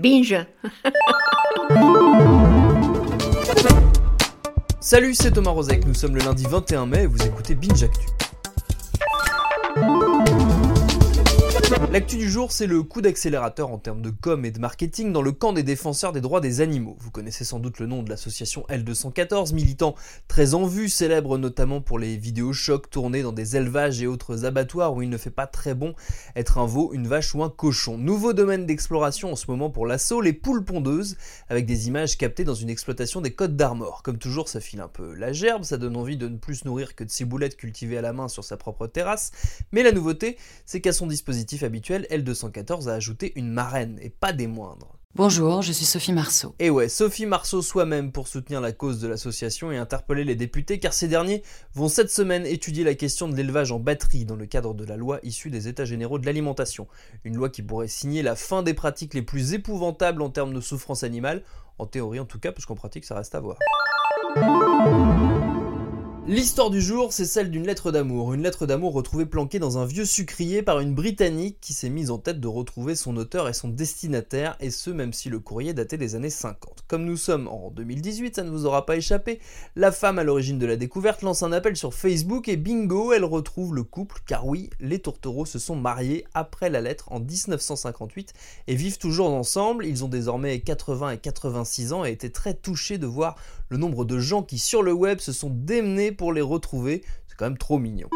Binge Salut, c'est Thomas Rozek, nous sommes le lundi 21 mai et vous écoutez Binge Actu. L'actu du jour, c'est le coup d'accélérateur en termes de com et de marketing dans le camp des défenseurs des droits des animaux. Vous connaissez sans doute le nom de l'association L214, militant très en vue, célèbre notamment pour les vidéos chocs tournées dans des élevages et autres abattoirs où il ne fait pas très bon être un veau, une vache ou un cochon. Nouveau domaine d'exploration en ce moment pour l'assaut, les poules pondeuses, avec des images captées dans une exploitation des côtes d'Armor. Comme toujours, ça file un peu la gerbe, ça donne envie de ne plus se nourrir que de ciboulettes cultivées à la main sur sa propre terrasse, mais la nouveauté, c'est qu'à son dispositif habituel, L214 a ajouté une marraine, et pas des moindres. Bonjour, je suis Sophie Marceau. Et ouais, Sophie Marceau soi-même pour soutenir la cause de l'association et interpeller les députés car ces derniers vont cette semaine étudier la question de l'élevage en batterie dans le cadre de la loi issue des États généraux de l'alimentation. Une loi qui pourrait signer la fin des pratiques les plus épouvantables en termes de souffrance animale, en théorie en tout cas, parce qu'en pratique ça reste à voir. L'histoire du jour, c'est celle d'une lettre d'amour. Une lettre d'amour retrouvée planquée dans un vieux sucrier par une Britannique qui s'est mise en tête de retrouver son auteur et son destinataire, et ce même si le courrier datait des années 50. Comme nous sommes en 2018, ça ne vous aura pas échappé, la femme à l'origine de la découverte lance un appel sur Facebook et bingo, elle retrouve le couple, car oui, les tourtereaux se sont mariés après la lettre en 1958 et vivent toujours ensemble. Ils ont désormais 80 et 86 ans et étaient très touchés de voir le nombre de gens qui sur le web se sont démenés pour les retrouver. C'est quand même trop mignon.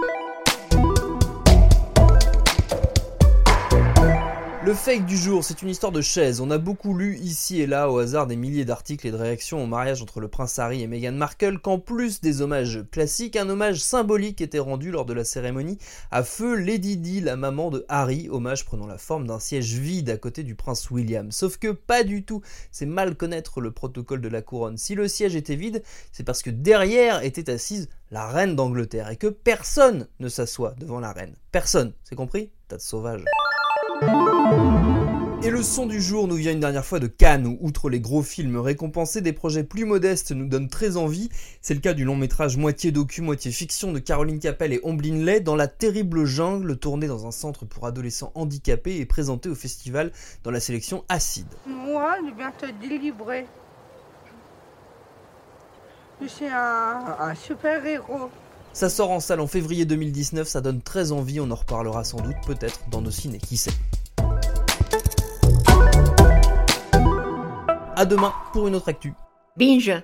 Le fake du jour, c'est une histoire de chaise. On a beaucoup lu ici et là au hasard des milliers d'articles et de réactions au mariage entre le prince Harry et Meghan Markle qu'en plus des hommages classiques, un hommage symbolique était rendu lors de la cérémonie à feu Lady Di, la maman de Harry, hommage prenant la forme d'un siège vide à côté du prince William. Sauf que pas du tout, c'est mal connaître le protocole de la couronne. Si le siège était vide, c'est parce que derrière était assise la reine d'Angleterre et que personne ne s'assoit devant la reine. Personne, c'est compris? Tas de sauvages. Et le son du jour nous vient une dernière fois de Cannes, où outre les gros films récompensés, des projets plus modestes nous donnent très envie. C'est le cas du long métrage moitié docu, moitié fiction de Caroline Capel et Omblin Lay dans La terrible jungle, tourné dans un centre pour adolescents handicapés et présenté au festival dans la sélection Acide. Moi, je viens te délivrer. Je suis un, un super héros. Ça sort en salle en février 2019, ça donne très envie, on en reparlera sans doute peut-être dans nos ciné, qui sait. A demain pour une autre actu. Binge